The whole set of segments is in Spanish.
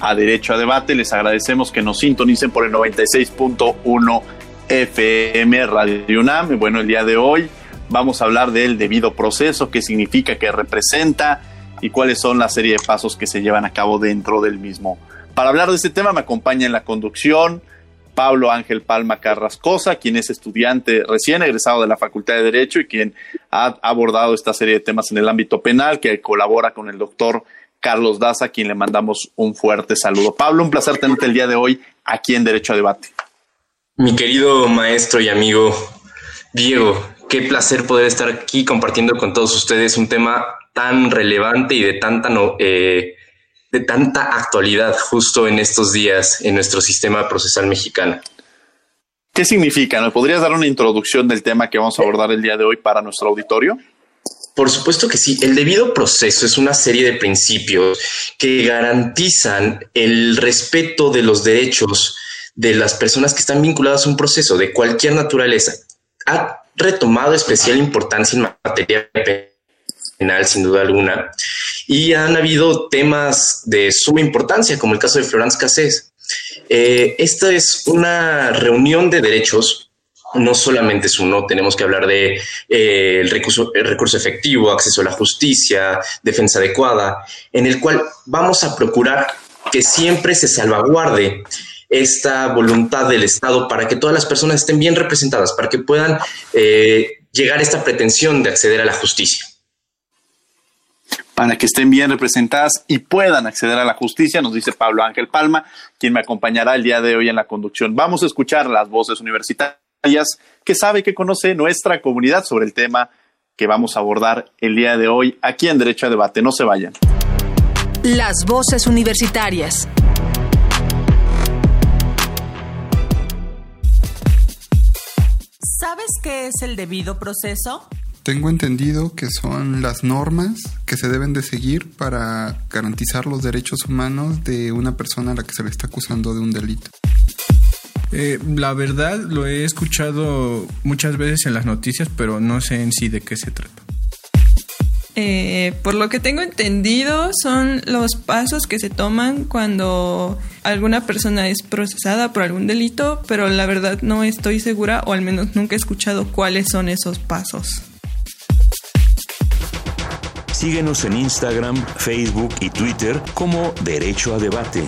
a Derecho a Debate. Les agradecemos que nos sintonicen por el 96.1 FM Radio UNAM. Bueno, el día de hoy vamos a hablar del debido proceso, qué significa, qué representa y cuáles son la serie de pasos que se llevan a cabo dentro del mismo. Para hablar de este tema me acompaña en la conducción Pablo Ángel Palma Carrascosa, quien es estudiante recién egresado de la Facultad de Derecho y quien ha abordado esta serie de temas en el ámbito penal, que colabora con el doctor Carlos Daza, a quien le mandamos un fuerte saludo. Pablo, un placer tenerte el día de hoy aquí en Derecho a Debate. Mi querido maestro y amigo Diego, qué placer poder estar aquí compartiendo con todos ustedes un tema tan relevante y de tanta, eh, de tanta actualidad justo en estos días en nuestro sistema procesal mexicano. ¿Qué significa? ¿Me podrías dar una introducción del tema que vamos a abordar el día de hoy para nuestro auditorio? Por supuesto que sí. El debido proceso es una serie de principios que garantizan el respeto de los derechos de las personas que están vinculadas a un proceso de cualquier naturaleza. Ha retomado especial importancia en materia penal, sin duda alguna, y han habido temas de suma importancia, como el caso de Florence Cassés. Eh, esta es una reunión de derechos no solamente es uno, tenemos que hablar de eh, el, recurso, recurso efectivo, acceso a la justicia, defensa adecuada, en el cual vamos a procurar que siempre se salvaguarde esta voluntad del Estado para que todas las personas estén bien representadas, para que puedan eh, llegar a esta pretensión de acceder a la justicia. Para que estén bien representadas y puedan acceder a la justicia, nos dice Pablo Ángel Palma, quien me acompañará el día de hoy en la conducción. Vamos a escuchar las voces universitarias que sabe que conoce nuestra comunidad sobre el tema que vamos a abordar el día de hoy aquí en Derecho a Debate. No se vayan. Las voces universitarias. ¿Sabes qué es el debido proceso? Tengo entendido que son las normas que se deben de seguir para garantizar los derechos humanos de una persona a la que se le está acusando de un delito. Eh, la verdad lo he escuchado muchas veces en las noticias, pero no sé en sí de qué se trata. Eh, por lo que tengo entendido, son los pasos que se toman cuando alguna persona es procesada por algún delito, pero la verdad no estoy segura, o al menos nunca he escuchado cuáles son esos pasos. Síguenos en Instagram, Facebook y Twitter como Derecho a Debate.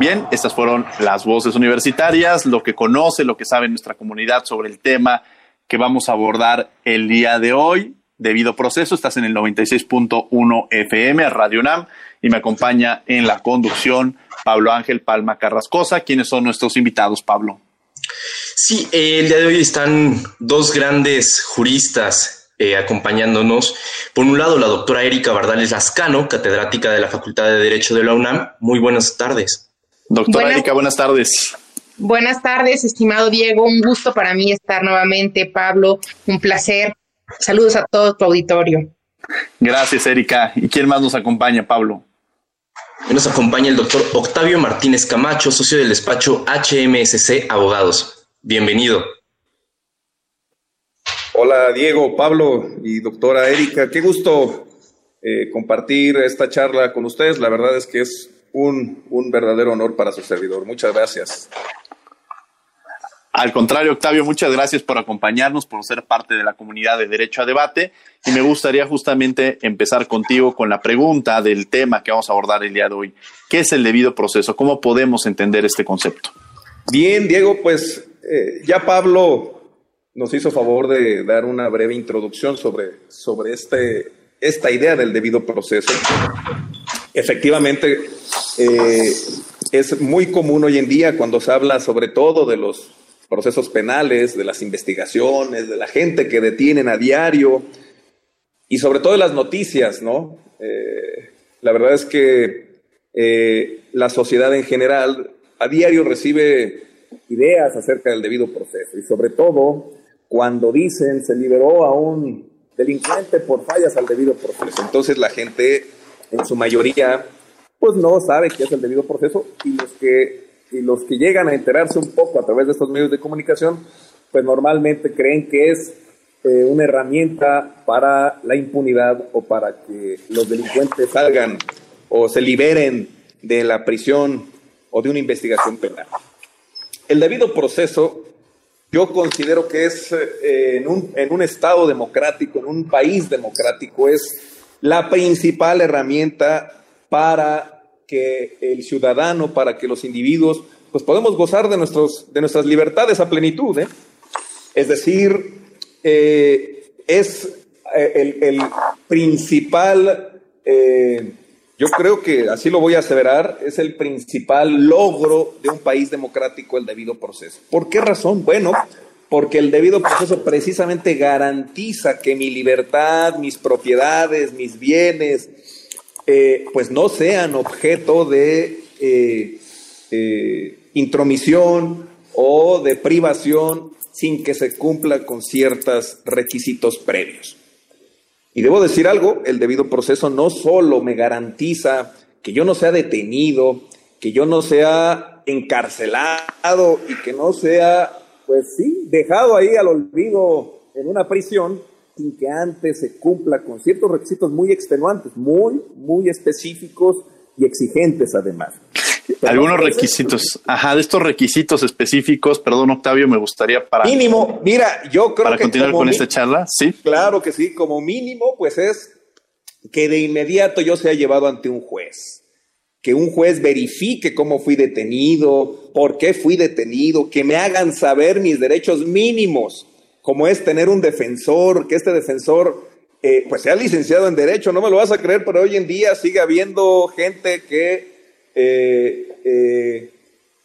Bien, estas fueron las voces universitarias, lo que conoce, lo que sabe nuestra comunidad sobre el tema que vamos a abordar el día de hoy. Debido proceso, estás en el 96.1 FM, Radio UNAM, y me acompaña en la conducción Pablo Ángel Palma Carrascosa. ¿Quiénes son nuestros invitados, Pablo? Sí, el día de hoy están dos grandes juristas eh, acompañándonos. Por un lado, la doctora Erika Bardales Lascano, catedrática de la Facultad de Derecho de la UNAM. Muy buenas tardes. Doctora Erika, buenas tardes. Buenas tardes, estimado Diego. Un gusto para mí estar nuevamente, Pablo. Un placer. Saludos a todo tu auditorio. Gracias, Erika. ¿Y quién más nos acompaña, Pablo? Nos acompaña el doctor Octavio Martínez Camacho, socio del despacho HMSC Abogados. Bienvenido. Hola, Diego, Pablo y doctora Erika. Qué gusto eh, compartir esta charla con ustedes. La verdad es que es un, verdadero honor para su servidor. Muchas gracias. Al contrario, Octavio, muchas gracias por acompañarnos, por ser parte de la comunidad de Derecho a Debate. Y me gustaría justamente empezar contigo con la pregunta del tema que vamos a abordar el día de hoy. ¿Qué es el debido proceso? ¿Cómo podemos entender este concepto? Bien, Diego, pues eh, ya Pablo nos hizo favor de dar una breve introducción sobre, sobre este, esta idea del debido proceso. Efectivamente, eh, es muy común hoy en día cuando se habla sobre todo de los procesos penales, de las investigaciones, de la gente que detienen a diario y sobre todo de las noticias, ¿no? Eh, la verdad es que eh, la sociedad en general a diario recibe ideas acerca del debido proceso y sobre todo cuando dicen se liberó a un delincuente por fallas al debido proceso. Entonces la gente en su mayoría pues no sabe qué es el debido proceso y los que y los que llegan a enterarse un poco a través de estos medios de comunicación, pues normalmente creen que es eh, una herramienta para la impunidad o para que los delincuentes salgan o se liberen de la prisión o de una investigación penal. El debido proceso yo considero que es eh, en, un, en un Estado democrático, en un país democrático, es la principal herramienta para que el ciudadano, para que los individuos, pues podemos gozar de, nuestros, de nuestras libertades a plenitud. ¿eh? Es decir, eh, es eh, el, principal, yo creo que así lo voy a aseverar, es el principal logro de un país democrático el debido proceso. ¿Por qué razón? Bueno, porque el debido proceso precisamente garantiza que mi libertad, mis propiedades, mis bienes, eh, pues no sean objeto de eh, eh, intromisión o de privación sin que se cumpla con ciertos requisitos previos. Y debo decir algo, el debido proceso no solo me garantiza que yo no sea detenido, que yo no sea encarcelado y que no sea, pues sí, dejado ahí al olvido en una prisión, sin que antes se cumpla con ciertos requisitos muy extenuantes, muy, muy específicos y exigentes además. Algunos requisitos, ajá, de estos requisitos específicos, perdón Octavio, me gustaría para... Mínimo, mira, yo creo para continuar con esta charla, sí. Claro que sí, como mínimo, pues es que de inmediato yo sea llevado ante un juez, que un juez verifique cómo fui detenido, por qué fui detenido, que me hagan saber mis derechos mínimos como es tener un defensor, que este defensor eh, pues sea licenciado en Derecho. No me lo vas a creer, pero hoy en día sigue habiendo gente que eh, eh,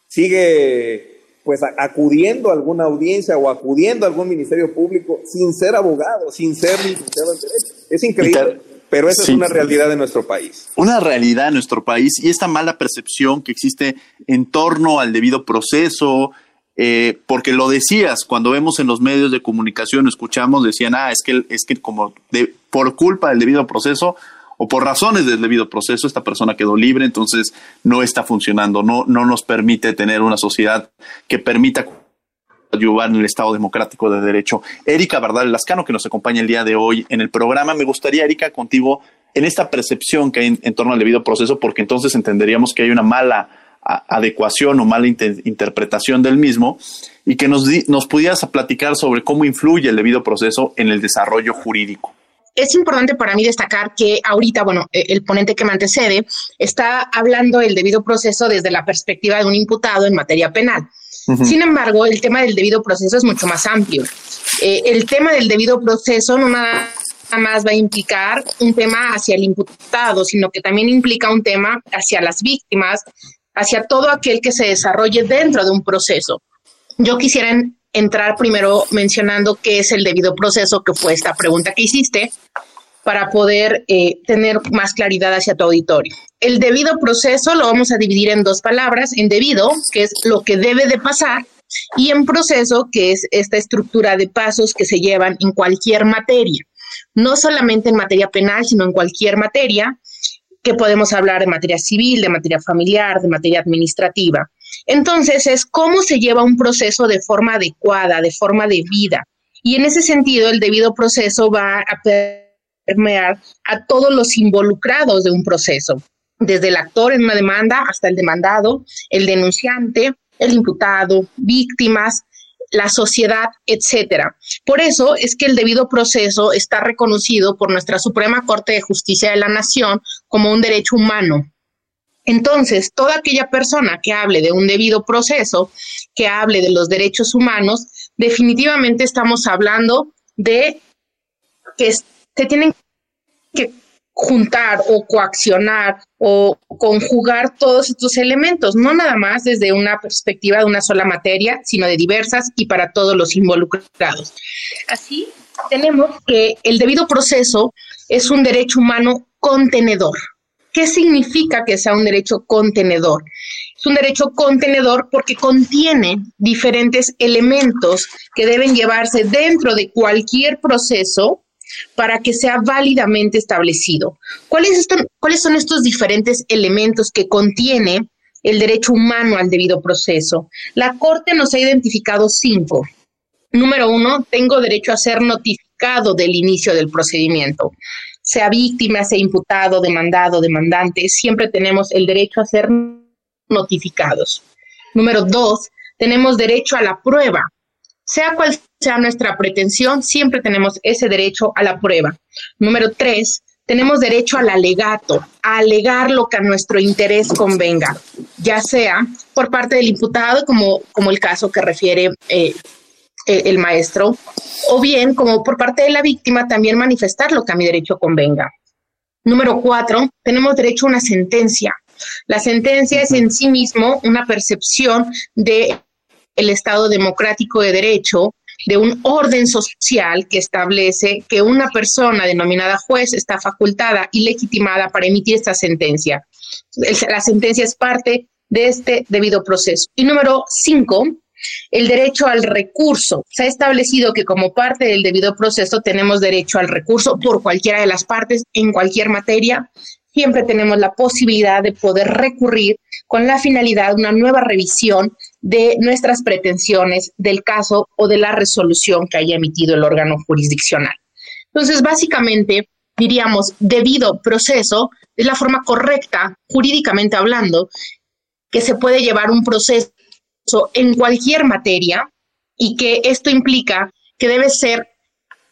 sigue pues acudiendo a alguna audiencia o acudiendo a algún ministerio público sin ser abogado, sin ser licenciado en Derecho. Es increíble. Pero esa es una realidad de nuestro país. Una realidad en nuestro país y esta mala percepción que existe en torno al debido proceso, eh, porque lo decías, cuando vemos en los medios de comunicación, escuchamos, decían, ah, es que, es que como de, por culpa del debido proceso o por razones del debido proceso, esta persona quedó libre, entonces no está funcionando, no, no nos permite tener una sociedad que permita ayudar en el Estado democrático de derecho. Erika Bardal Lascano, que nos acompaña el día de hoy en el programa, me gustaría, Erika, contigo en esta percepción que hay en torno al debido proceso, porque entonces entenderíamos que hay una mala adecuación o mala interpretación del mismo y que nos, nos pudieras platicar sobre cómo influye el debido proceso en el desarrollo jurídico. Es importante para mí destacar que ahorita, bueno, e, el ponente que me antecede está hablando del debido proceso desde la perspectiva de un imputado en materia penal. Sin embargo, el tema del debido proceso es mucho más amplio. Eh, el tema del debido proceso no nada más va a implicar un tema hacia el imputado, sino que también implica un tema hacia las víctimas, hacia todo aquel que se desarrolle dentro de un proceso. Yo quisiera entrar primero mencionando qué es el debido proceso, que fue esta pregunta que hiciste, para poder eh, tener más claridad hacia tu auditorio. El debido proceso lo vamos a dividir en dos palabras, en debido, que es lo que debe de pasar, y en proceso, que es esta estructura de pasos que se llevan en cualquier materia, no solamente en materia penal, sino en cualquier materia, que podemos hablar de materia civil, de materia familiar, de materia administrativa. Entonces es cómo se lleva un proceso de forma adecuada, de forma de vida. Y en ese sentido, el debido proceso va a permear a todos los involucrados de un proceso, desde el actor en una demanda hasta el demandado, el denunciante, el imputado, víctimas, la sociedad, etcétera. Por eso es que el debido proceso está reconocido por nuestra Suprema Corte de Justicia de la Nación como un derecho humano. Entonces, toda aquella persona que hable de un debido proceso, que hable de los derechos humanos, definitivamente estamos hablando de que se tienen que juntar o coaccionar o conjugar todos estos elementos, no nada más desde una perspectiva de una sola materia, sino de diversas y para todos los involucrados. Así, tenemos que el debido proceso es un derecho humano contenedor. ¿Qué significa que sea un derecho contenedor? Es un derecho contenedor porque contiene diferentes elementos que deben llevarse dentro de cualquier proceso para que sea válidamente establecido. ¿Cuáles, ¿Cuáles son estos diferentes elementos que contiene el derecho humano al debido proceso? La Corte nos ha identificado cinco. Número uno, tengo derecho a ser notificado del inicio del procedimiento. Sea víctima, sea imputado, demandado, demandante, siempre tenemos el derecho a ser notificados. Número dos, tenemos derecho a la prueba. Sea cual sea nuestra pretensión, siempre tenemos ese derecho a la prueba. Número tres, tenemos derecho al alegato, a alegar lo que a nuestro interés convenga, ya sea por parte del imputado, como, como el caso que refiere eh, el maestro, o bien como por parte de la víctima también manifestar lo que a mi derecho convenga. Número cuatro, tenemos derecho a una sentencia. La sentencia es en sí mismo una percepción de el Estado democrático de derecho de un orden social que establece que una persona denominada juez está facultada y legitimada para emitir esta sentencia. La sentencia es parte de este debido proceso. Y número cinco, el derecho al recurso. Se ha establecido que como parte del debido proceso tenemos derecho al recurso por cualquiera de las partes en cualquier materia. Siempre tenemos la posibilidad de poder recurrir con la finalidad de una nueva revisión de nuestras pretensiones del caso o de la resolución que haya emitido el órgano jurisdiccional. Entonces, básicamente, diríamos, debido proceso es la forma correcta, jurídicamente hablando, que se puede llevar un proceso en cualquier materia y que esto implica que debe ser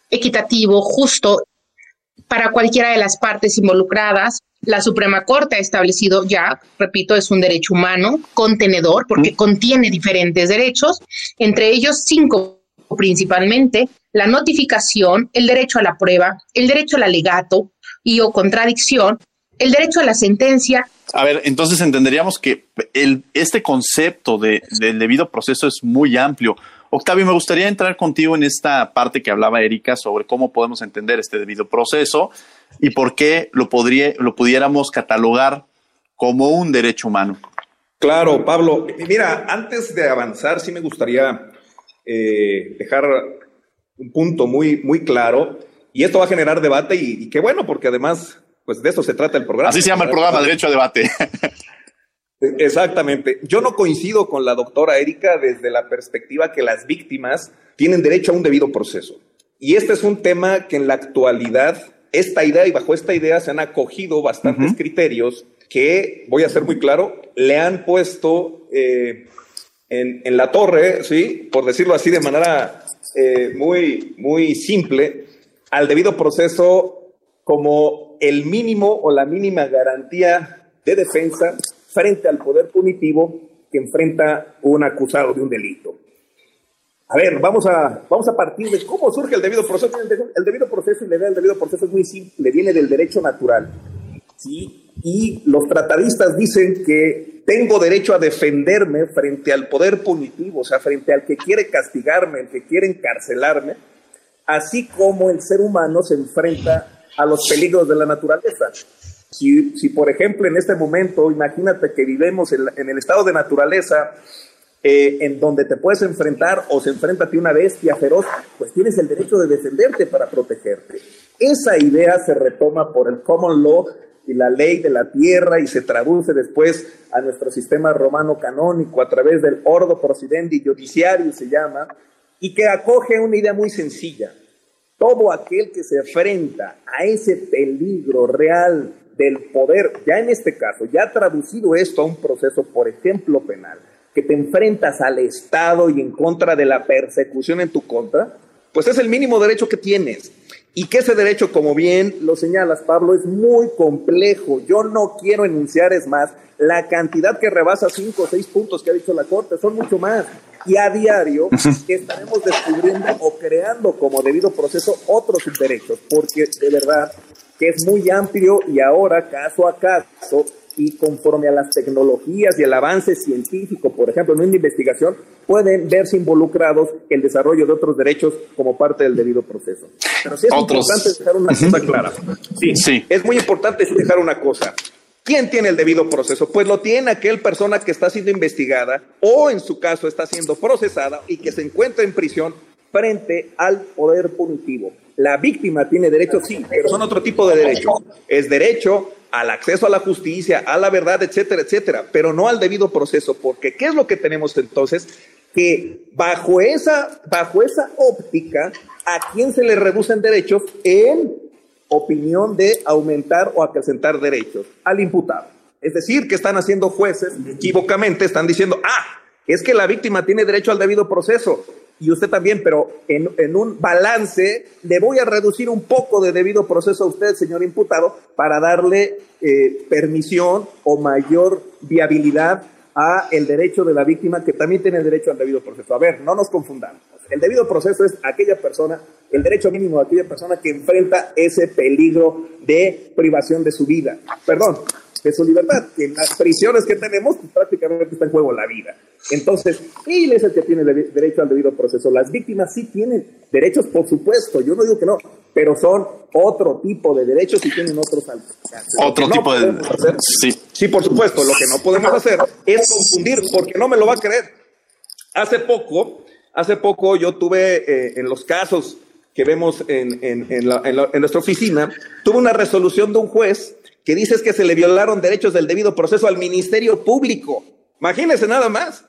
equitativo, justo para cualquiera de las partes involucradas, la Suprema Corte ha establecido ya, repito, es un derecho humano contenedor porque contiene diferentes derechos, entre ellos cinco principalmente, la notificación, el derecho a la prueba, el derecho al alegato y o contradicción, el derecho a la sentencia. A ver, entonces entenderíamos que el, este concepto de, del debido proceso es muy amplio. Octavio, me gustaría entrar contigo en esta parte que hablaba Erika sobre cómo podemos entender este debido proceso y por qué lo, podría, lo pudiéramos catalogar como un derecho humano. Claro, Pablo. Mira, antes de avanzar, sí me gustaría eh, dejar un punto muy, muy claro, y esto va a generar debate, y, y qué bueno, porque además, pues de eso se trata el programa. Así se llama el programa, Derecho a Debate. Exactamente. Yo no coincido con la doctora Erika desde la perspectiva que las víctimas tienen derecho a un debido proceso. Y este es un tema que en la actualidad, esta idea y bajo esta idea se han acogido bastantes criterios que, voy a ser muy claro, le han puesto eh, en, la torre, ¿sí? por decirlo así de manera eh, muy, muy simple, al debido proceso como el mínimo o la mínima garantía de defensa frente al poder punitivo que enfrenta un acusado de un delito. A ver, vamos a, vamos a partir de cómo surge el debido proceso. El debido proceso y la idea del debido proceso es muy simple, viene del derecho natural. ¿sí? Y los tratadistas dicen que tengo derecho a defenderme frente al poder punitivo, o sea, frente al que quiere castigarme, el que quiere encarcelarme, así como el ser humano se enfrenta a los peligros de la naturaleza. Si, si, por ejemplo, en este momento, imagínate que vivimos en, el estado de naturaleza eh, en donde te puedes enfrentar o se enfrenta a ti una bestia feroz, pues tienes el derecho de defenderte para protegerte. Esa idea se retoma por el common law y la ley de la tierra y se traduce después a nuestro sistema romano canónico a través del ordo procedente judiciario se llama, y que acoge una idea muy sencilla. Todo aquel que se enfrenta a ese peligro real del poder, ya en este caso, ya traducido esto a un proceso, por ejemplo, penal, que te enfrentas al Estado y en contra de la persecución en tu contra, pues es el mínimo derecho que tienes. Y que ese derecho, como bien lo señalas, Pablo, es muy complejo. Yo no quiero enunciar, es más, la cantidad que rebasa cinco o seis puntos que ha dicho la Corte, son mucho más. Y a diario estaremos descubriendo o creando como debido proceso otros derechos, porque de verdad que es muy amplio y ahora caso a caso y conforme a las tecnologías y el avance científico, por ejemplo, en una investigación, pueden verse involucrados el desarrollo de otros derechos como parte del debido proceso. Pero sí es importante dejar una cosa clara. Sí, sí. Es muy importante dejar una cosa. ¿Quién tiene el debido proceso? Pues lo tiene aquel persona que está siendo investigada o en su caso está siendo procesada y que se encuentra en prisión frente al poder punitivo. La víctima tiene derecho, sí, pero son otro tipo de derechos. Es derecho al acceso a la justicia, a la verdad, etcétera, etcétera, pero no al debido proceso, porque ¿qué es lo que tenemos entonces? Que bajo esa, bajo esa óptica, ¿a quién se le reducen derechos en opinión de aumentar o acrecentar derechos? Al imputado. Es decir, que están haciendo jueces equivocamente, están diciendo, ah, es que la víctima tiene derecho al debido proceso y usted también, pero en, un balance le voy a reducir un poco de debido proceso a usted, señor imputado, para darle eh, permisión o mayor viabilidad a el derecho de la víctima que también tiene derecho al debido proceso. A ver, no nos confundamos. El debido proceso es aquella persona, el derecho mínimo de aquella persona que enfrenta ese peligro de privación de su vida. Perdón, de su libertad, que en las prisiones que tenemos pues, prácticamente está en juego la vida. Entonces, él es el que tiene derecho al debido proceso. Las víctimas sí tienen derechos, por supuesto, yo no digo que no, pero son otro tipo de derechos y tienen otros alcances. Otro tipo de... sí. sí, por supuesto, lo que no podemos hacer es confundir, porque no me lo va a creer. Hace poco, hace poco yo tuve eh, en los casos que vemos en, en, en nuestra oficina, tuve una resolución de un juez que dice que se le violaron derechos del debido proceso al Ministerio Público. Imagínense nada más.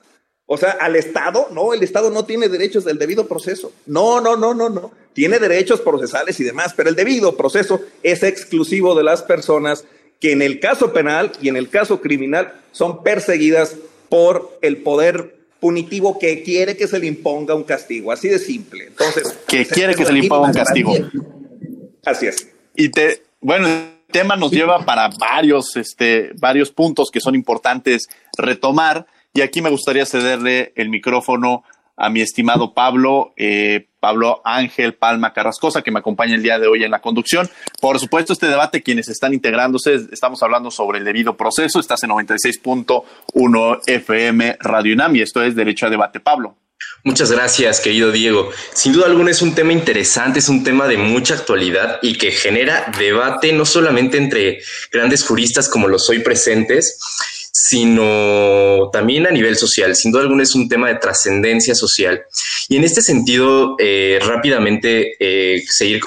O sea, al Estado, no, el Estado no tiene derechos del debido proceso. No, no, no, no, no. Tiene derechos procesales y demás, pero el debido proceso es exclusivo de las personas que en el caso penal y en el caso criminal son perseguidas por el poder punitivo que quiere que se le imponga un castigo, así de simple. Entonces, que quiere que se le imponga un castigo. Así es. Y te, bueno, tema nos lleva para varios, este, varios puntos que son importantes retomar. Y aquí me gustaría cederle el micrófono a mi estimado Pablo, eh, Pablo Ángel Palma Carrascosa, que me acompaña el día de hoy en la conducción. Por supuesto, este debate, quienes están integrándose, estamos hablando sobre el debido proceso. Estás en 96.1 FM Radio UNAM y esto es Derecho a Debate. Pablo. Muchas gracias, querido Diego. Sin duda alguna es un tema interesante, es un tema de mucha actualidad y que genera debate no solamente entre grandes juristas como los hoy presentes, sino también a nivel social. Sin duda alguna es un tema de trascendencia social. Y en este sentido, eh, rápidamente eh, seguir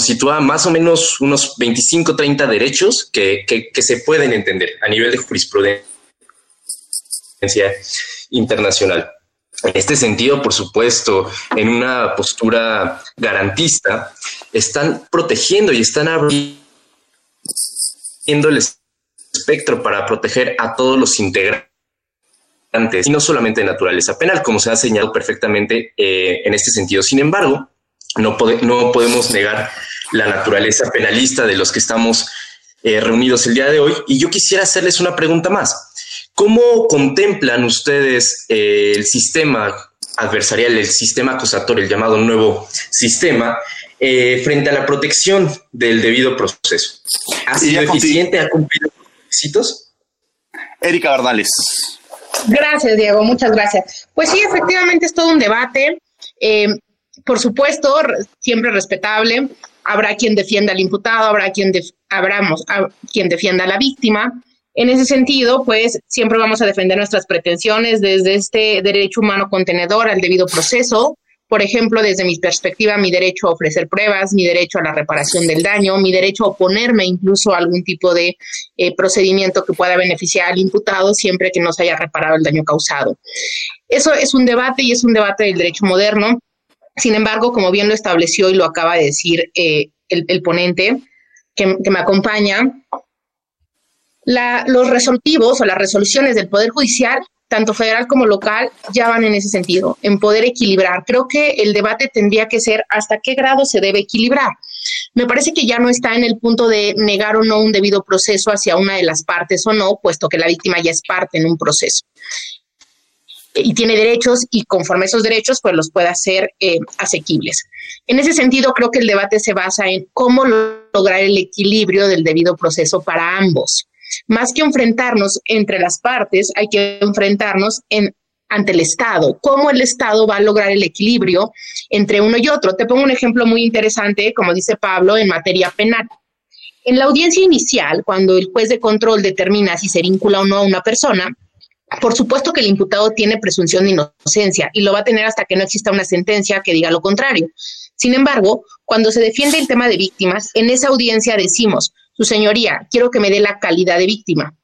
sitúa más o menos unos 25, 30 derechos que, se pueden entender a nivel de jurisprudencia internacional. En este sentido, por supuesto, en una postura garantista, están protegiendo y están abriendo el espectro para proteger a todos los integrantes y no solamente de naturaleza penal, como se ha señalado perfectamente eh, en este sentido. Sin embargo, no, no podemos negar la naturaleza penalista de los que estamos eh, reunidos el día de hoy. Y yo quisiera hacerles una pregunta más. ¿Cómo contemplan ustedes eh, el sistema adversarial, el sistema acusatorio, el llamado nuevo sistema, eh, frente a la protección del debido proceso? ¿Ha sido eficiente? ¿Ha cumplido los requisitos? Erika Bardales. Gracias, Diego. Muchas gracias. Pues sí, efectivamente es todo un debate. Eh, por supuesto, siempre respetable. Habrá quien defienda al imputado, habrá quien, habrá quien defienda a la víctima. En ese sentido, pues siempre vamos a defender nuestras pretensiones desde este derecho humano contenedor al debido proceso. Por ejemplo, desde mi perspectiva, mi derecho a ofrecer pruebas, mi derecho a la reparación del daño, mi derecho a oponerme incluso a algún tipo de eh, procedimiento que pueda beneficiar al imputado siempre que no se haya reparado el daño causado. Eso es un debate y es un debate del derecho moderno. Sin embargo, como bien lo estableció y lo acaba de decir eh, el, ponente que, que me acompaña, los resolutivos o las resoluciones del Poder Judicial, tanto federal como local, ya van en ese sentido, en poder equilibrar. Creo que el debate tendría que ser hasta qué grado se debe equilibrar. Me parece que ya no está en el punto de negar o no un debido proceso hacia una de las partes o no, puesto que la víctima ya es parte en un proceso y tiene derechos y conforme esos derechos pues los puede hacer eh, asequibles. En ese sentido creo que el debate se basa en cómo lograr el equilibrio del debido proceso para ambos. Más que enfrentarnos entre las partes, hay que enfrentarnos en, ante el Estado, cómo el Estado va a lograr el equilibrio entre uno y otro. Te pongo un ejemplo muy interesante, como dice Pablo, en materia penal. En la audiencia inicial, cuando el juez de control determina si se vincula o no a una persona, por supuesto que el imputado tiene presunción de inocencia y lo va a tener hasta que no exista una sentencia que diga lo contrario. Sin embargo, cuando se defiende el tema de víctimas, en esa audiencia decimos, su señoría, quiero que me dé la calidad de víctima.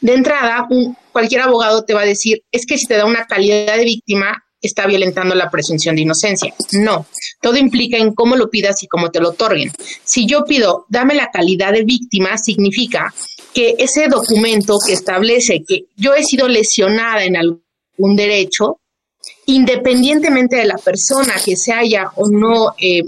De entrada, cualquier abogado te va a decir, es que si te da una calidad de víctima, está violentando la presunción de inocencia. No, todo implica en cómo lo pidas y cómo te lo otorguen. Si yo pido, dame la calidad de víctima, significa que ese documento que establece que yo he sido lesionada en algún derecho, independientemente de la persona que se haya o no eh,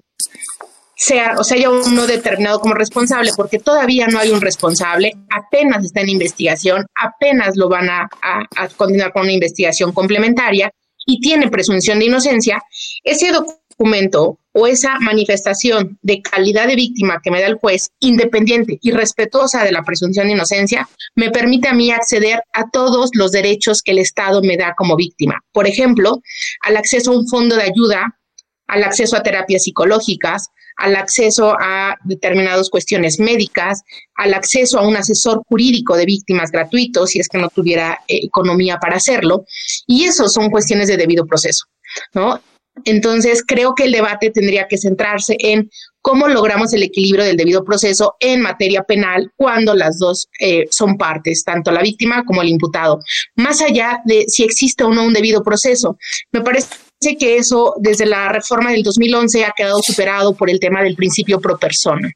sea, o sea, haya uno determinado como responsable, porque todavía no hay un responsable, apenas está en investigación, apenas lo van a, a, continuar con una investigación complementaria y tiene presunción de inocencia, ese documento o esa manifestación de calidad de víctima que me da el juez, independiente y respetuosa de la presunción de inocencia, me permite a mí acceder a todos los derechos que el Estado me da como víctima. Por ejemplo, al acceso a un fondo de ayuda, al acceso a terapias psicológicas, al acceso a determinadas cuestiones médicas, al acceso a un asesor jurídico de víctimas gratuito, si es que no tuviera eh, economía para hacerlo. Y eso son cuestiones de debido proceso, ¿no? Entonces, creo que el debate tendría que centrarse en cómo logramos el equilibrio del debido proceso en materia penal cuando las dos eh, son partes, tanto la víctima como el imputado, más allá de si existe o no un debido proceso. Me parece que eso desde la reforma del 2011 ha quedado superado por el tema del principio pro persona.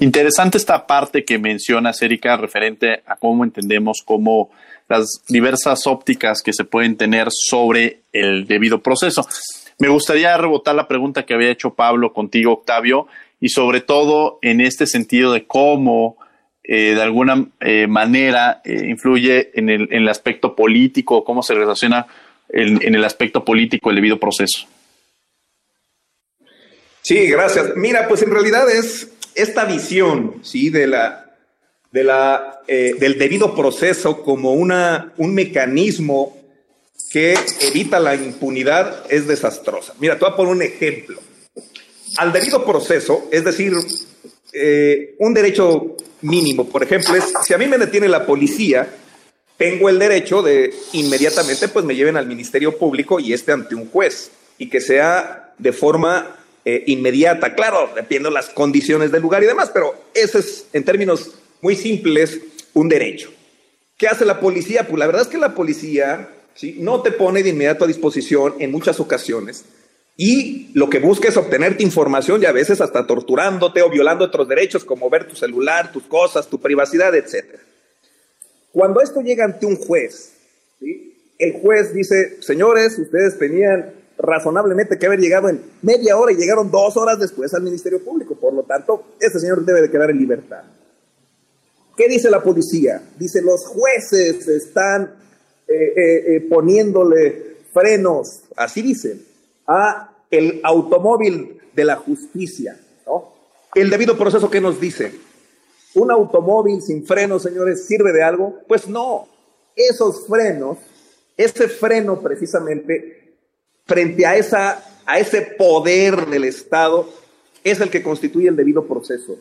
Interesante esta parte que mencionas, Erika, referente a cómo entendemos cómo las diversas ópticas que se pueden tener sobre el debido proceso. Me gustaría rebotar la pregunta que había hecho Pablo contigo, Octavio, y sobre todo en este sentido de cómo eh, de alguna eh, manera eh, influye en el, en el, aspecto político, cómo se relaciona en el aspecto político el debido proceso. Sí, gracias. Mira, pues en realidad es esta visión, ¿sí? De la, eh, del debido proceso como una, un mecanismo que evita la impunidad es desastrosa. Mira, te voy a poner un ejemplo. Al debido proceso, es decir, eh, un derecho mínimo, por ejemplo, es si a mí me detiene la policía, tengo el derecho de inmediatamente pues me lleven al Ministerio Público y este ante un juez y que sea de forma eh, inmediata. Claro, dependiendo las condiciones del lugar y demás, pero ese es en términos muy simple, es un derecho. ¿Qué hace la policía? Pues la verdad es que la policía no te pone de inmediato a disposición en muchas ocasiones y lo que busca es obtenerte información y a veces hasta torturándote o violando otros derechos como ver tu celular, tus cosas, tu privacidad, etc. Cuando esto llega ante un juez, el juez dice, señores, ustedes tenían razonablemente que haber llegado en media hora y llegaron dos horas después al Ministerio Público. Por lo tanto, este señor debe de quedar en libertad. ¿Qué dice la policía? Dice, los jueces están eh, eh, eh, poniéndole frenos, así dicen, a el automóvil de la justicia. El debido proceso que nos dice, ¿un automóvil sin frenos, señores, sirve de algo? Pues no, esos frenos, ese freno precisamente, frente a, esa, a ese poder del Estado, es el que constituye el debido proceso.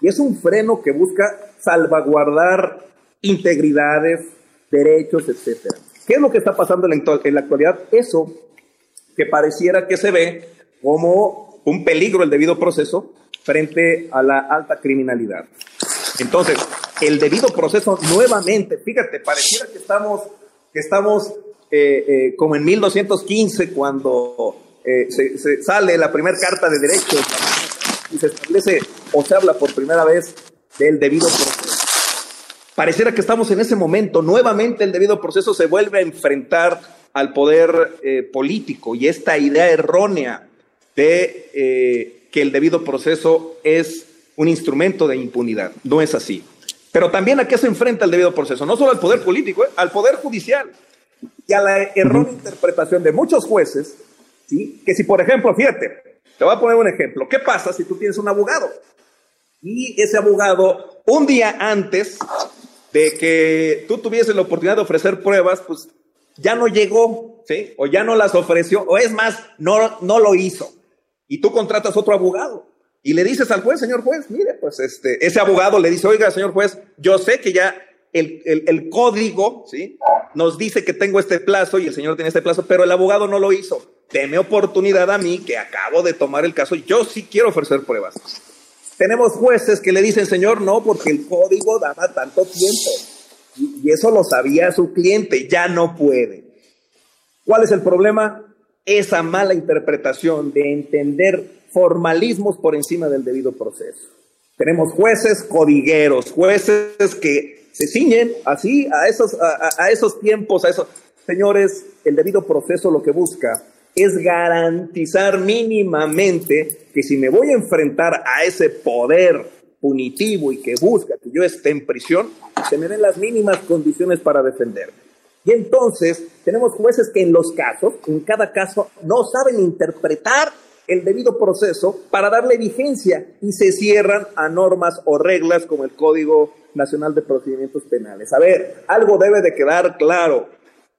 Y es un freno que busca salvaguardar integridades, derechos, etcétera. ¿Qué es lo que está pasando en la, actualidad? Eso que pareciera que se ve como un peligro el debido proceso frente a la alta criminalidad. Entonces, el debido proceso nuevamente, fíjate, pareciera que estamos, que estamos eh, eh, como en 1215 cuando eh, se, sale la primera carta de derechos y se establece o se habla por primera vez del debido proceso. Pareciera que estamos en ese momento. Nuevamente el debido proceso se vuelve a enfrentar al poder eh, político y esta idea errónea de eh, que el debido proceso es un instrumento de impunidad. No es así. Pero también a qué se enfrenta el debido proceso, no solo al poder político, eh, al poder judicial y a la errónea interpretación de muchos jueces, ¿sí? que si por ejemplo, fíjate, te voy a poner un ejemplo, ¿qué pasa si tú tienes un abogado? Y ese abogado, un día antes de que tú tuvieses la oportunidad de ofrecer pruebas, pues ya no llegó, ¿sí? O ya no las ofreció, o es más, no, no lo hizo. Y tú contratas otro abogado y le dices al juez, señor juez, mire, pues este, ese abogado le dice, oiga, señor juez, yo sé que ya el, el, el, código, ¿sí? Nos dice que tengo este plazo y el señor tiene este plazo, pero el abogado no lo hizo. Deme oportunidad a mí, que acabo de tomar el caso, yo sí quiero ofrecer pruebas. Tenemos jueces que le dicen, señor, no, porque el código daba tanto tiempo. Y, eso lo sabía su cliente, ya no puede. ¿Cuál es el problema? Esa mala interpretación de entender formalismos por encima del debido proceso. Tenemos jueces codigueros, jueces que se ciñen así a esos, a esos tiempos, a esos. Señores, el debido proceso lo que busca es garantizar mínimamente que si me voy a enfrentar a ese poder punitivo y que busca que yo esté en prisión, se me den las mínimas condiciones para defenderme. Y entonces tenemos jueces que en los casos, en cada caso, no saben interpretar el debido proceso para darle vigencia y se cierran a normas o reglas como el Código Nacional de Procedimientos Penales. A ver, algo debe de quedar claro.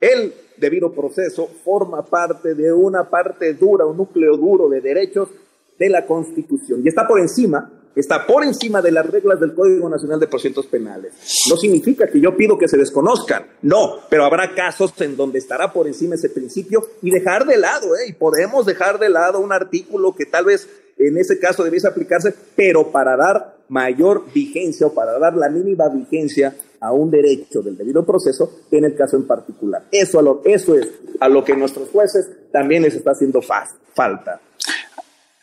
El debido proceso forma parte de una parte dura, un núcleo duro de derechos de la Constitución y está por encima, está por encima de las reglas del Código Nacional de Procedimientos Penales. No significa que yo pido que se desconozcan, no, pero habrá casos en donde estará por encima ese principio y dejar de lado, ¿eh? y podemos dejar de lado un artículo que tal vez en ese caso debiese aplicarse, pero para dar mayor vigencia o para dar la mínima vigencia a un derecho del debido proceso en el caso en particular. Eso, a lo, eso es a lo que nuestros jueces también les está haciendo falta.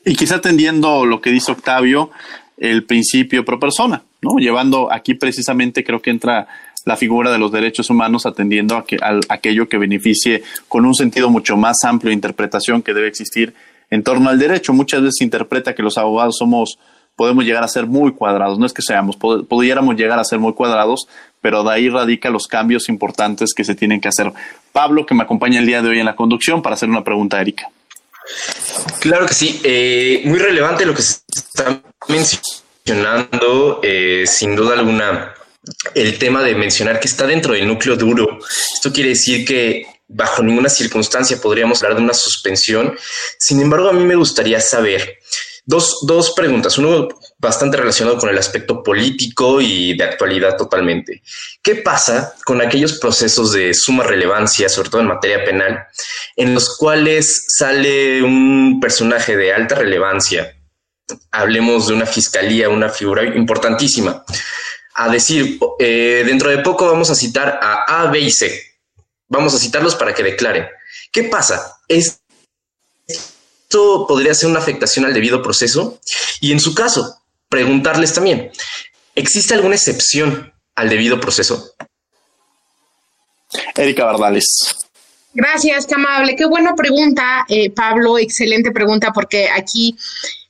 Y quizá atendiendo lo que dice Octavio, el principio pro persona, ¿no? Llevando aquí precisamente creo que entra la figura de los derechos humanos atendiendo a, que, a aquello que beneficie con un sentido mucho más amplio de interpretación que debe existir en torno al derecho. Muchas veces se interpreta que los abogados somos podemos llegar a ser muy cuadrados. No es que seamos, pudiéramos llegar a ser muy cuadrados, pero de ahí radica los cambios importantes que se tienen que hacer. Pablo, que me acompaña el día de hoy en la conducción, para hacer una pregunta a Erika. Claro que sí, eh, muy relevante lo que se está mencionando, eh, sin duda alguna, el tema de mencionar que está dentro del núcleo duro. Esto quiere decir que bajo ninguna circunstancia podríamos hablar de una suspensión. Sin embargo, a mí me gustaría saber Dos, dos preguntas, uno bastante relacionado con el aspecto político y de actualidad totalmente. ¿Qué pasa con aquellos procesos de suma relevancia, sobre todo en materia penal, en los cuales sale un personaje de alta relevancia? Hablemos de una fiscalía, una figura importantísima. A decir, eh, dentro de poco vamos a citar a A, B y C. Vamos a citarlos para que declaren. ¿Qué pasa? Es esto podría ser una afectación al debido proceso y en su caso, preguntarles también, ¿existe alguna excepción al debido proceso? Erika Bardales. Gracias, qué amable. Qué buena pregunta, eh, Pablo. Excelente pregunta, porque aquí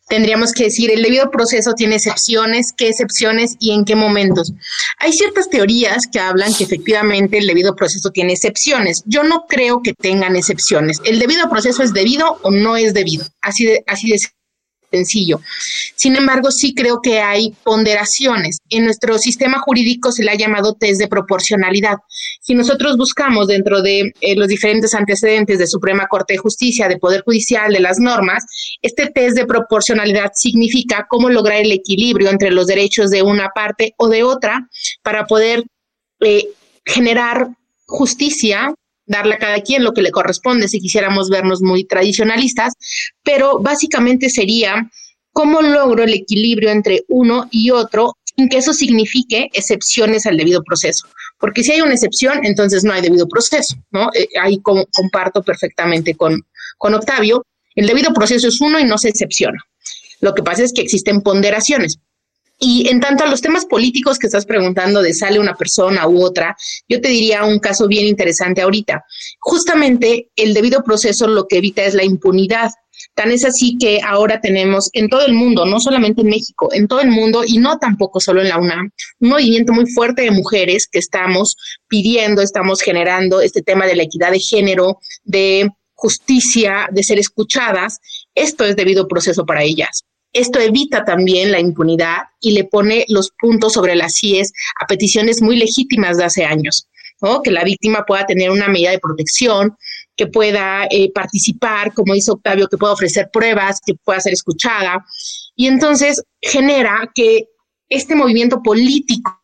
tendríamos que decir, el debido proceso tiene excepciones, qué excepciones y en qué momentos. Hay ciertas teorías que hablan que efectivamente el debido proceso tiene excepciones. Yo no creo que tengan excepciones. El debido proceso es debido o no es debido. Así de, así de sencillo. Sin embargo, sí creo que hay ponderaciones. En nuestro sistema jurídico se le ha llamado test de proporcionalidad. Si nosotros buscamos dentro de eh, los diferentes antecedentes de Suprema Corte de Justicia, de Poder Judicial, de las normas, este test de proporcionalidad significa cómo lograr el equilibrio entre los derechos de una parte o de otra para poder eh, generar justicia darle a cada quien lo que le corresponde si quisiéramos vernos muy tradicionalistas, pero básicamente sería cómo logro el equilibrio entre uno y otro sin que eso signifique excepciones al debido proceso. Porque si hay una excepción, entonces no hay debido proceso, ¿no? Eh, ahí comparto perfectamente con, con Octavio. El debido proceso es uno y no se excepciona. Lo que pasa es que existen ponderaciones. Y en tanto a los temas políticos que estás preguntando de sale una persona u otra, yo te diría un caso bien interesante ahorita. Justamente el debido proceso lo que evita es la impunidad. Tan es así que ahora tenemos en todo el mundo, no solamente en México, en todo el mundo y no tampoco solo en la UNAM, un movimiento muy fuerte de mujeres que estamos pidiendo, estamos generando este tema de la equidad de género, de justicia, de ser escuchadas. Esto es debido proceso para ellas. Esto evita también la impunidad y le pone los puntos sobre las CIES a peticiones muy legítimas de hace años. que la víctima pueda tener una medida de protección, que pueda eh, participar, como dice Octavio, que pueda ofrecer pruebas, que pueda ser escuchada. Y entonces genera que este movimiento político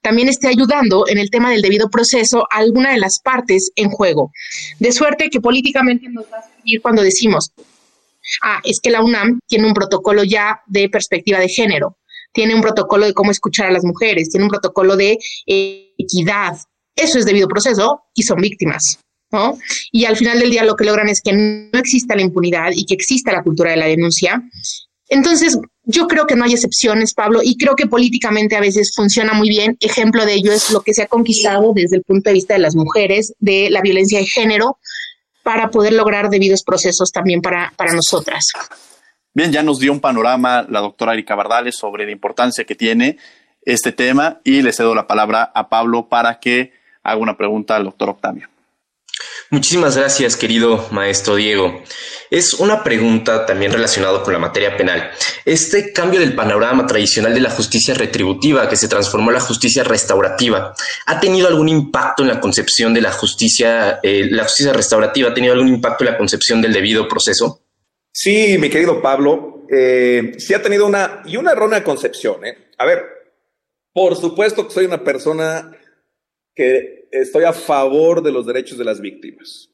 también esté ayudando en el tema del debido proceso a alguna de las partes en juego. De suerte que políticamente nos va a seguir cuando decimos, Ah, es que la UNAM tiene un protocolo ya de perspectiva de género, tiene un protocolo de cómo escuchar a las mujeres, tiene un protocolo de eh, equidad. Eso es debido proceso y son víctimas. ¿no? Y al final del día lo que logran es que no exista la impunidad y que exista la cultura de la denuncia. Entonces, yo creo que no hay excepciones, Pablo, y creo que políticamente a veces funciona muy bien. Ejemplo de ello es lo que se ha conquistado desde el punto de vista de las mujeres, de la violencia de género, para poder lograr debidos procesos también para, para nosotras. Bien, ya nos dio un panorama la doctora Erika Bardales sobre la importancia que tiene este tema y le cedo la palabra a Pablo para que haga una pregunta al doctor Octavio. Muchísimas gracias, querido maestro Diego. Es una pregunta también relacionada con la materia penal. Este cambio del panorama tradicional de la justicia retributiva que se transformó en la justicia restaurativa, ¿ha tenido algún impacto en la concepción de la justicia, eh, la justicia restaurativa, ha tenido algún impacto en la concepción del debido proceso? Sí, mi querido Pablo, eh, sí ha tenido una y una errónea concepción. ¿eh? A ver, por supuesto que soy una persona que estoy a favor de los derechos de las víctimas.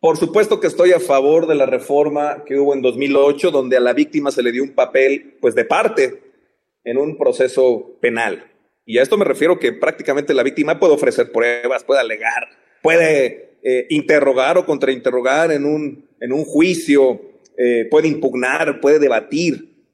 Por supuesto que estoy a favor de la reforma que hubo en 2008, donde a la víctima se le dio un papel, pues, de parte en un proceso penal. Y a esto me refiero que prácticamente la víctima puede ofrecer pruebas, puede alegar, puede eh, interrogar o contrainterrogar en un, en un juicio, eh, puede impugnar, puede debatir.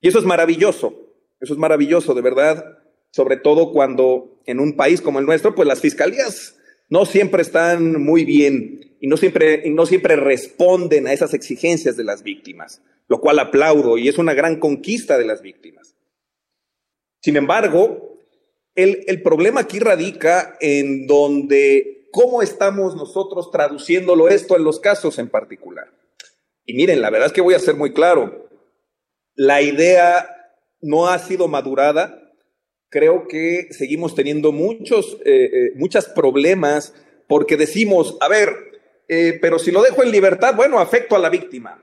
Y eso es maravilloso, eso es maravilloso, de verdad sobre todo cuando en un país como el nuestro, pues las fiscalías no siempre están muy bien y no siempre, no siempre responden a esas exigencias de las víctimas, lo cual aplaudo y es una gran conquista de las víctimas. Sin embargo, el, el problema aquí radica en donde, cómo estamos nosotros traduciéndolo esto en los casos en particular. Y miren, la verdad es que voy a ser muy claro, la idea no ha sido madurada creo que seguimos teniendo muchos, eh, eh, muchos problemas porque decimos, a ver, eh, pero si lo dejo en libertad, bueno, afecto a la víctima.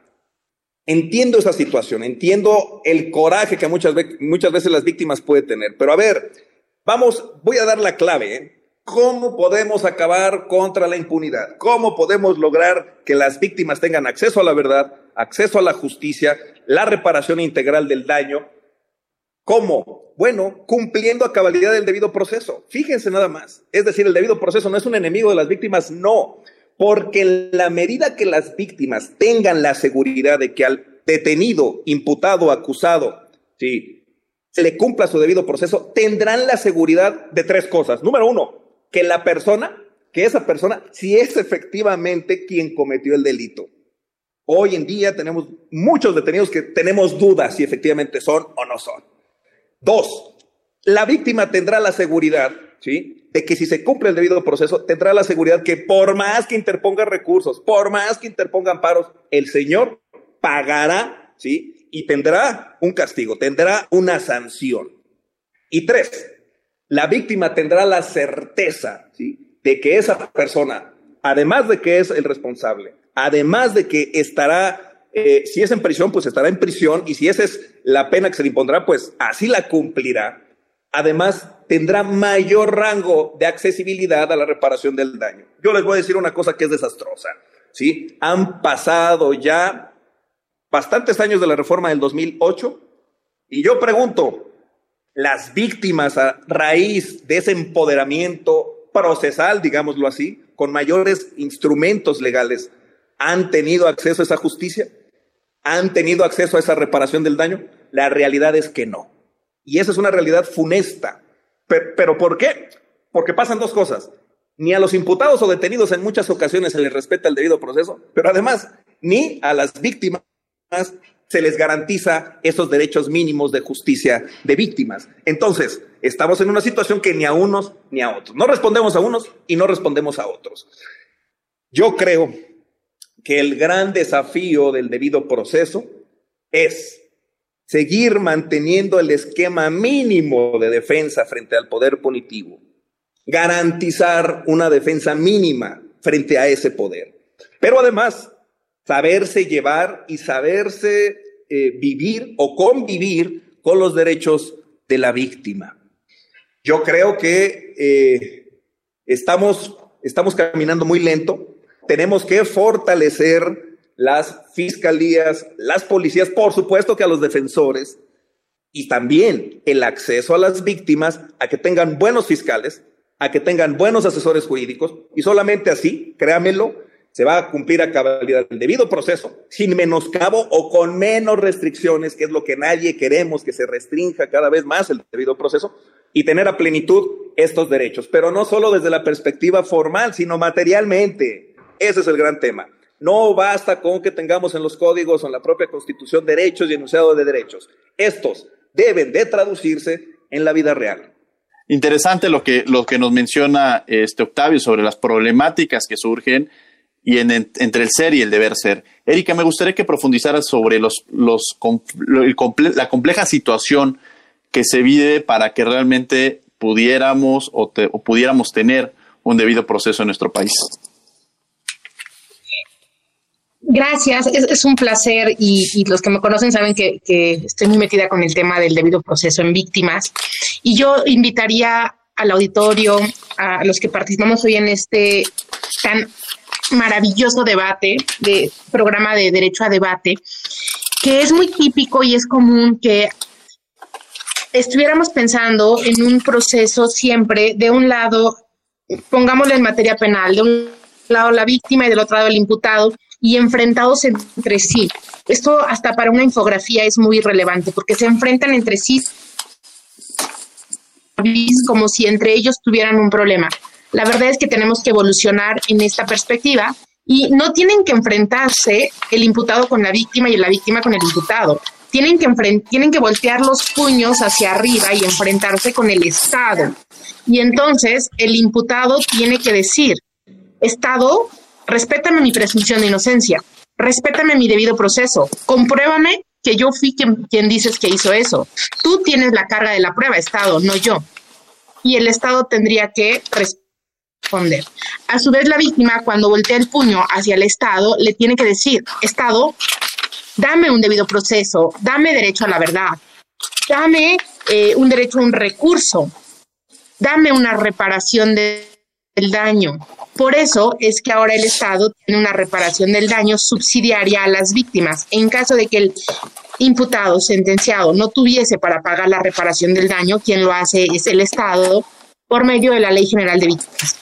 Entiendo esa situación, entiendo el coraje que muchas, muchas veces las víctimas pueden tener, pero a ver, vamos, voy a dar la clave. ¿Cómo podemos acabar contra la impunidad? ¿Cómo podemos lograr que las víctimas tengan acceso a la verdad, acceso a la justicia, la reparación integral del daño ¿Cómo? Bueno, cumpliendo a cabalidad el debido proceso. Fíjense nada más. Es decir, el debido proceso no es un enemigo de las víctimas, no. Porque en la medida que las víctimas tengan la seguridad de que al detenido, imputado, acusado, sí, se le cumpla su debido proceso, tendrán la seguridad de tres cosas. Número uno, que la persona, que esa persona, si es efectivamente quien cometió el delito. Hoy en día tenemos muchos detenidos que tenemos dudas si efectivamente son o no son. Dos, la víctima tendrá la seguridad, ¿sí? De que si se cumple el debido proceso, tendrá la seguridad que por más que interponga recursos, por más que interponga amparos, el Señor pagará, ¿sí? Y tendrá un castigo, tendrá una sanción. Y tres, la víctima tendrá la certeza, ¿sí? De que esa persona, además de que es el responsable, además de que estará eh, si es en prisión, pues estará en prisión y si esa es la pena que se le impondrá, pues así la cumplirá. Además, tendrá mayor rango de accesibilidad a la reparación del daño. Yo les voy a decir una cosa que es desastrosa. ¿sí? Han pasado ya bastantes años de la reforma del 2008 y yo pregunto, las víctimas a raíz de ese empoderamiento procesal, digámoslo así, con mayores instrumentos legales, ¿Han tenido acceso a esa justicia? ¿Han tenido acceso a esa reparación del daño? La realidad es que no. Y esa es una realidad funesta. Pero, ¿por qué? Porque pasan dos cosas. Ni a los imputados o detenidos en muchas ocasiones se les respeta el debido proceso, pero además ni a las víctimas se les garantiza esos derechos mínimos de justicia de víctimas. Entonces, estamos en una situación que ni a unos ni a otros. No respondemos a unos y no respondemos a otros. Yo creo que el gran desafío del debido proceso es seguir manteniendo el esquema mínimo de defensa frente al poder punitivo, garantizar una defensa mínima frente a ese poder, pero además saberse llevar y saberse eh, vivir o convivir con los derechos de la víctima. Yo creo que eh, estamos, estamos caminando muy lento, tenemos que fortalecer las fiscalías, las policías, por supuesto que a los defensores, y también el acceso a las víctimas a que tengan buenos fiscales, a que tengan buenos asesores jurídicos, y solamente así, créamelo, se va a cumplir a cabalidad el debido proceso, sin menoscabo o con menos restricciones, que es lo que nadie queremos, que se restrinja cada vez más el debido proceso, y tener a plenitud estos derechos, pero no solo desde la perspectiva formal, sino materialmente. Ese es el gran tema. No basta con que tengamos en los códigos o en la propia constitución derechos y enunciado de derechos. Estos deben de traducirse en la vida real. Interesante lo que, nos menciona este Octavio sobre las problemáticas que surgen y entre el ser y el deber ser. Erika, me gustaría que profundizaras sobre los, los, la compleja situación que se vive para que realmente pudiéramos o pudiéramos tener un debido proceso en nuestro país. Gracias, es, un placer y, los que me conocen saben que, estoy muy metida con el tema del debido proceso en víctimas. Y yo invitaría al auditorio, a los que participamos hoy en este tan maravilloso debate, de programa de derecho a debate, que es muy típico y es común que estuviéramos pensando en un proceso siempre de un lado, pongámoslo en materia penal, de un lado la víctima y del otro lado el imputado, y enfrentados entre sí. Esto hasta para una infografía es muy relevante porque se enfrentan entre sí como si entre ellos tuvieran un problema. La verdad es que tenemos que evolucionar en esta perspectiva y no tienen que enfrentarse el imputado con la víctima y la víctima con el imputado. Tienen que, tienen que voltear los puños hacia arriba y enfrentarse con el Estado. Y entonces el imputado tiene que decir, Estado, respétame mi presunción de inocencia, respétame mi debido proceso, compruébame que yo fui quien, dices que hizo eso. Tú tienes la carga de la prueba, Estado, no yo. Y el Estado tendría que responder. A su vez, la víctima, cuando voltea el puño hacia el Estado, le tiene que decir, Estado, dame un debido proceso, dame derecho a la verdad, dame eh, un derecho a un recurso, dame una reparación del daño, por eso es que ahora el Estado tiene una reparación del daño subsidiaria a las víctimas. En caso de que el imputado sentenciado no tuviese para pagar la reparación del daño, quien lo hace es el Estado por medio de la Ley General de Víctimas.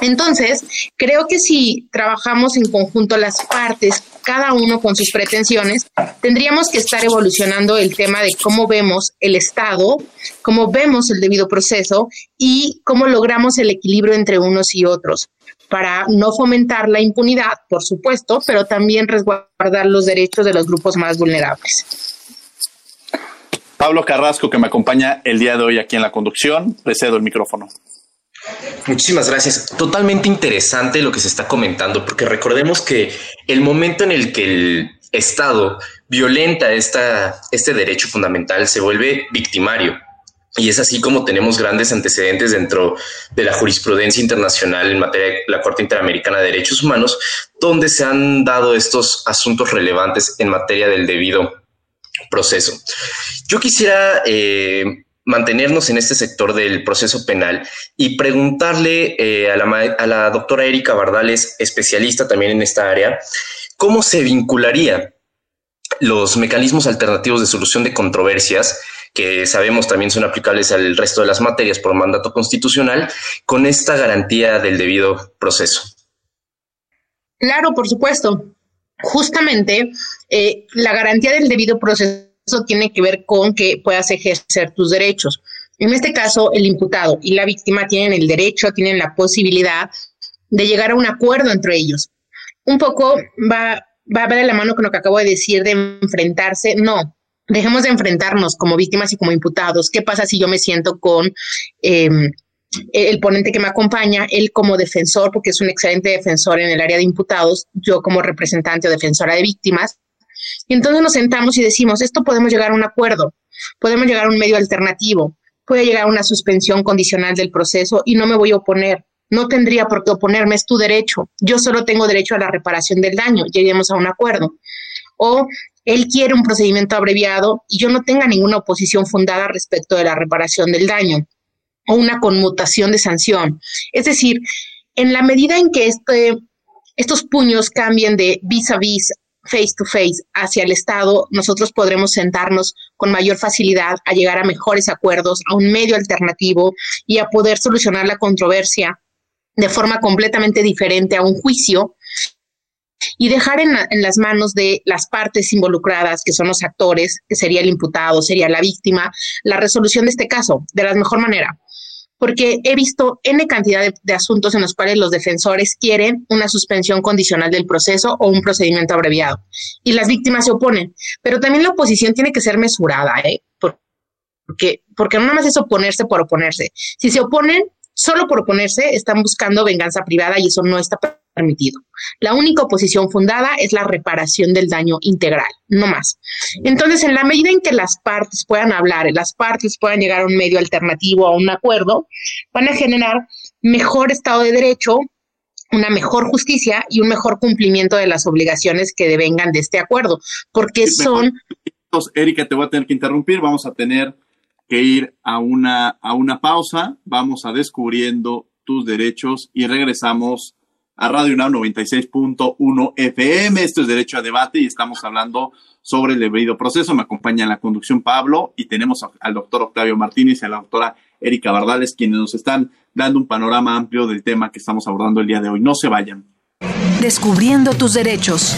Entonces, creo que si trabajamos en conjunto las partes, cada uno con sus pretensiones, tendríamos que estar evolucionando el tema de cómo vemos el Estado, cómo vemos el debido proceso y cómo logramos el equilibrio entre unos y otros para no fomentar la impunidad, por supuesto, pero también resguardar los derechos de los grupos más vulnerables. Pablo Carrasco, que me acompaña el día de hoy aquí en la conducción, le cedo el micrófono. Muchísimas gracias. Totalmente interesante lo que se está comentando, porque recordemos que el momento en el que el Estado violenta esta, este derecho fundamental se vuelve victimario. Y es así como tenemos grandes antecedentes dentro de la jurisprudencia internacional en materia de la Corte Interamericana de Derechos Humanos, donde se han dado estos asuntos relevantes en materia del debido proceso. Yo quisiera eh, mantenernos en este sector del proceso penal y preguntarle eh, a, la, doctora Erika Bardales, especialista también en esta área, cómo se vincularía los mecanismos alternativos de solución de controversias que sabemos también son aplicables al resto de las materias por mandato constitucional, con esta garantía del debido proceso. Claro, por supuesto. Justamente, eh, la garantía del debido proceso tiene que ver con que puedas ejercer tus derechos. En este caso, el imputado y la víctima tienen el derecho, tienen la posibilidad de llegar a un acuerdo entre ellos. Un poco va, va, de la mano con lo que acabo de decir de enfrentarse. No, dejemos de enfrentarnos como víctimas y como imputados. ¿Qué pasa si yo me siento con em, el ponente que me acompaña, él como defensor, porque es un excelente defensor en el área de imputados, yo como representante o defensora de víctimas? Y entonces nos sentamos y decimos, esto podemos llegar a un acuerdo, podemos llegar a un medio alternativo, puede llegar a una suspensión condicional del proceso y no me voy a oponer. No tendría por qué oponerme, es tu derecho. Yo solo tengo derecho a la reparación del daño, lleguemos a un acuerdo. O él quiere un procedimiento abreviado y yo no tenga ninguna oposición fundada respecto de la reparación del daño o una conmutación de sanción. Es decir, en la medida en que este, estos puños cambien de vis a vis face to face hacia el Estado, nosotros podremos sentarnos con mayor facilidad a llegar a mejores acuerdos, a un medio alternativo y a poder solucionar la controversia de forma completamente diferente a un juicio y dejar en, en, las manos de las partes involucradas, que son los actores, que sería el imputado, sería la víctima, la resolución de este caso de la mejor manera porque he visto N cantidad de, asuntos en los cuales los defensores quieren una suspensión condicional del proceso o un procedimiento abreviado y las víctimas se oponen. Pero también la oposición tiene que ser mesurada, ¿eh? Porque, porque no nada más es oponerse por oponerse. Si se oponen solo por oponerse, están buscando venganza privada y eso no está permitido. La única oposición fundada es la reparación del daño integral, no más. Entonces, en la medida en que las partes puedan hablar, las partes puedan llegar a un medio alternativo, a un acuerdo, van a generar mejor Estado de Derecho, una mejor justicia y un mejor cumplimiento de las obligaciones que devengan de este acuerdo, porque son... Erika, te voy a tener que interrumpir, vamos a tener que ir a una, a una pausa, vamos a descubriendo tus derechos y regresamos a Radio UNAM 96.1 FM. Esto es Derecho a Debate y estamos hablando sobre el debido proceso. Me acompaña en la conducción Pablo y tenemos al doctor Octavio Martínez y a la doctora Erika Bardales, quienes nos están dando un panorama amplio del tema que estamos abordando el día de hoy. No se vayan. Descubriendo tus derechos.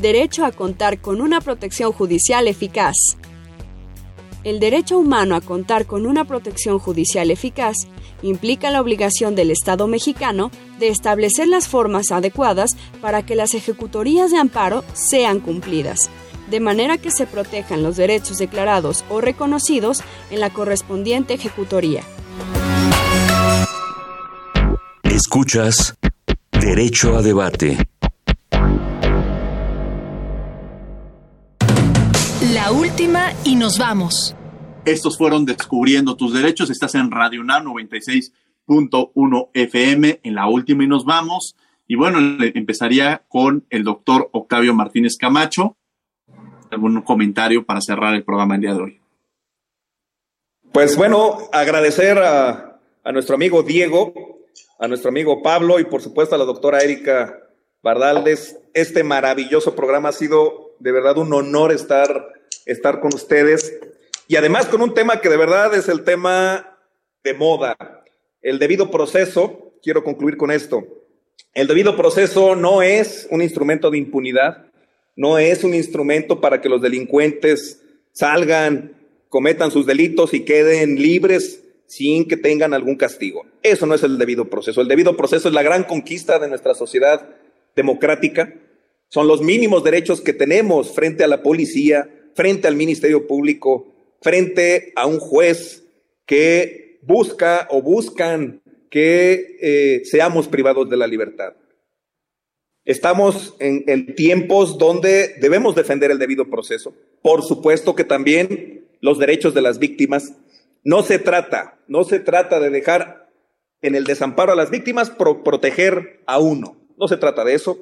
Derecho a contar con una protección judicial eficaz. El derecho humano a contar con una protección judicial eficaz implica la obligación del Estado mexicano de establecer las formas adecuadas para que las ejecutorías de amparo sean cumplidas, de manera que se protejan los derechos declarados o reconocidos en la correspondiente ejecutoría. Escuchas Derecho a Debate. La última y nos vamos. Estos fueron Descubriendo tus Derechos. Estás en Radio UNAM 96.1 FM en la última y nos vamos. Y bueno, empezaría con el doctor Octavio Martínez Camacho. ¿Algún comentario para cerrar el programa el día de hoy? Pues bueno, agradecer a, nuestro amigo Diego, a nuestro amigo Pablo y por supuesto a la doctora Erika Bardales. Este maravilloso programa ha sido de verdad un honor estar estar con ustedes. Y además con un tema que de verdad es el tema de moda, el debido proceso. Quiero concluir con esto. El debido proceso no es un instrumento de impunidad, no es un instrumento para que los delincuentes salgan, cometan sus delitos y queden libres sin que tengan algún castigo. Eso no es el debido proceso. El debido proceso es la gran conquista de nuestra sociedad democrática. Son los mínimos derechos que tenemos frente a la policía, frente al Ministerio Público, frente a un juez que busca o buscan que eh, seamos privados de la libertad. Estamos en, tiempos donde debemos defender el debido proceso. Por supuesto que también los derechos de las víctimas. No se trata, no se trata de dejar en el desamparo a las víctimas por proteger a uno. No se trata de eso.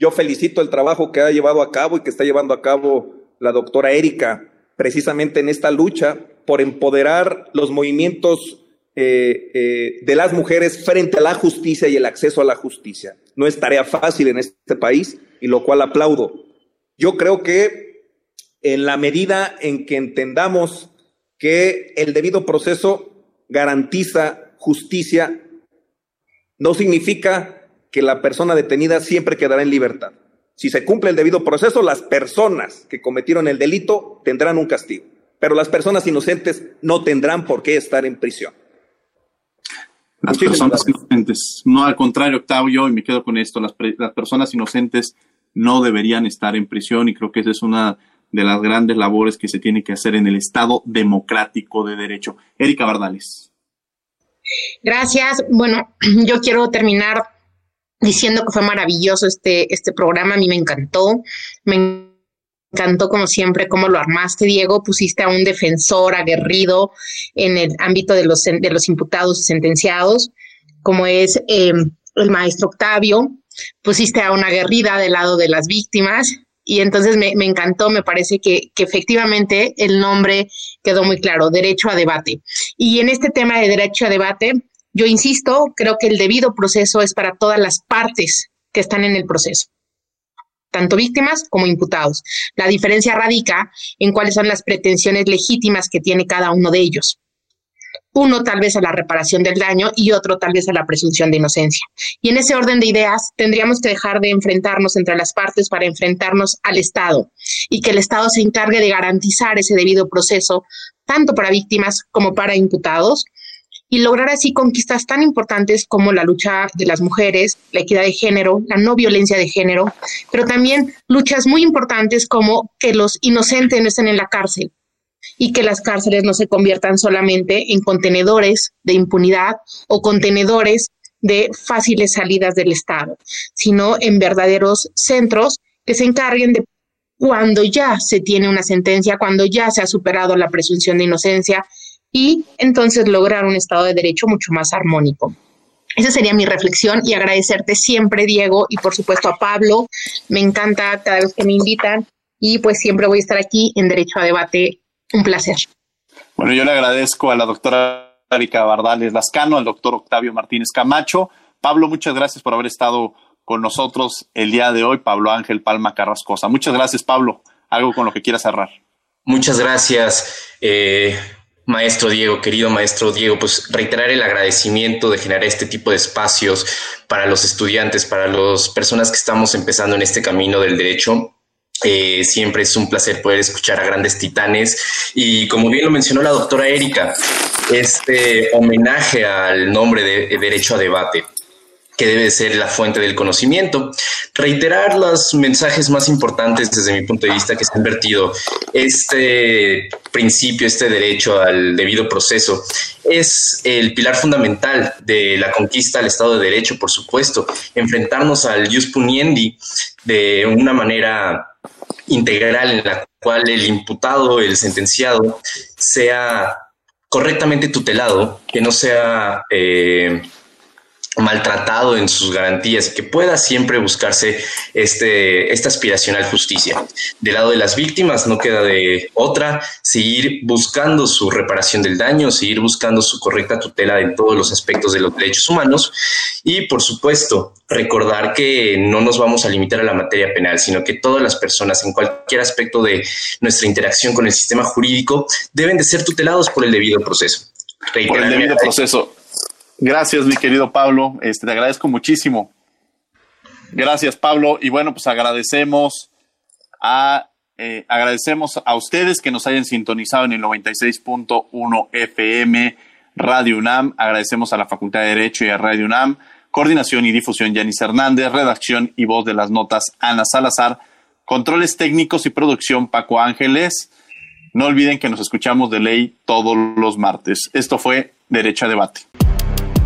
Yo felicito el trabajo que ha llevado a cabo y que está llevando a cabo la doctora Erika, precisamente en esta lucha por empoderar los movimientos eh, eh, de las mujeres frente a la justicia y el acceso a la justicia. No es tarea fácil en este país y lo cual aplaudo. Yo creo que en la medida en que entendamos que el debido proceso garantiza justicia, no significa que la persona detenida siempre quedará en libertad Si se cumple el debido proceso, las personas que cometieron el delito tendrán un castigo, pero las personas inocentes no tendrán por qué estar en prisión. Las personas inocentes. No, al contrario, Octavio, y me quedo con esto, las, las personas inocentes no deberían estar en prisión y creo que esa es una de las grandes labores que se tiene que hacer en el Estado democrático de derecho. Erika Bardales. Gracias. Bueno, yo quiero terminar diciendo que fue maravilloso este, este programa. A mí me encantó. Me encantó, como siempre, cómo lo armaste, Diego. Pusiste a un defensor aguerrido en el ámbito de los, de los imputados y sentenciados, como es eh, el maestro Octavio. Pusiste a una aguerrida del lado de las víctimas y entonces me, encantó, me parece que, que, efectivamente el nombre quedó muy claro, derecho a debate. Y en este tema de derecho a debate, yo insisto, creo que el debido proceso es para todas las partes que están en el proceso, tanto víctimas como imputados. La diferencia radica en cuáles son las pretensiones legítimas que tiene cada uno de ellos uno tal vez a la reparación del daño y otro tal vez a la presunción de inocencia. Y en ese orden de ideas tendríamos que dejar de enfrentarnos entre las partes para enfrentarnos al Estado y que el Estado se encargue de garantizar ese debido proceso tanto para víctimas como para imputados y lograr así conquistas tan importantes como la lucha de las mujeres, la equidad de género, la no violencia de género, pero también luchas muy importantes como que los inocentes no estén en la cárcel, y que las cárceles no se conviertan solamente en contenedores de impunidad o contenedores de fáciles salidas del Estado, sino en verdaderos centros que se encarguen de cuando ya se tiene una sentencia, cuando ya se ha superado la presunción de inocencia y entonces lograr un Estado de Derecho mucho más armónico. Esa sería mi reflexión y agradecerte siempre, Diego, y por supuesto a Pablo. Me encanta cada vez que me invitan y pues siempre voy a estar aquí en Derecho a Debate un placer. Bueno, yo le agradezco a la doctora Erika Bardales Lascano, al doctor Octavio Martínez Camacho. Pablo, muchas gracias por haber estado con nosotros el día de hoy. Pablo Ángel Palma Carrascosa. Muchas gracias, Pablo. Algo con lo que quieras cerrar. Muchas gracias, eh, maestro Diego, querido maestro Diego. Pues reiterar el agradecimiento de generar este tipo de espacios para los estudiantes, para las personas que estamos empezando en este camino del derecho eh, siempre es un placer poder escuchar a grandes titanes y como bien lo mencionó la doctora Erika, este homenaje al nombre de Derecho a Debate que debe ser la fuente del conocimiento. Reiterar los mensajes más importantes desde mi punto de vista que se han vertido. Este principio, este derecho al debido proceso, es el pilar fundamental de la conquista al Estado de Derecho, por supuesto. Enfrentarnos al jus puniendi de una manera integral en la cual el imputado, el sentenciado, sea correctamente tutelado, que no sea eh, maltratado en sus garantías y que pueda siempre buscarse este, esta aspiracional justicia. Del lado de las víctimas no queda de otra seguir buscando su reparación del daño, seguir buscando su correcta tutela en todos los aspectos de los derechos humanos y por supuesto recordar que no nos vamos a limitar a la materia penal, sino que todas las personas en cualquier aspecto de nuestra interacción con el sistema jurídico deben de ser tutelados por el debido proceso. por el debido proceso. Gracias, mi querido Pablo. Este, te agradezco muchísimo. Gracias, Pablo. Y bueno, pues agradecemos a eh, agradecemos a ustedes que nos hayan sintonizado en el 96.1 FM Radio UNAM. Agradecemos a la Facultad de Derecho y a Radio UNAM. Coordinación y difusión, Yanis Hernández. Redacción y voz de las notas, Ana Salazar. Controles técnicos y producción, Paco Ángeles. No olviden que nos escuchamos de ley todos los martes. Esto fue Derecho a Debate.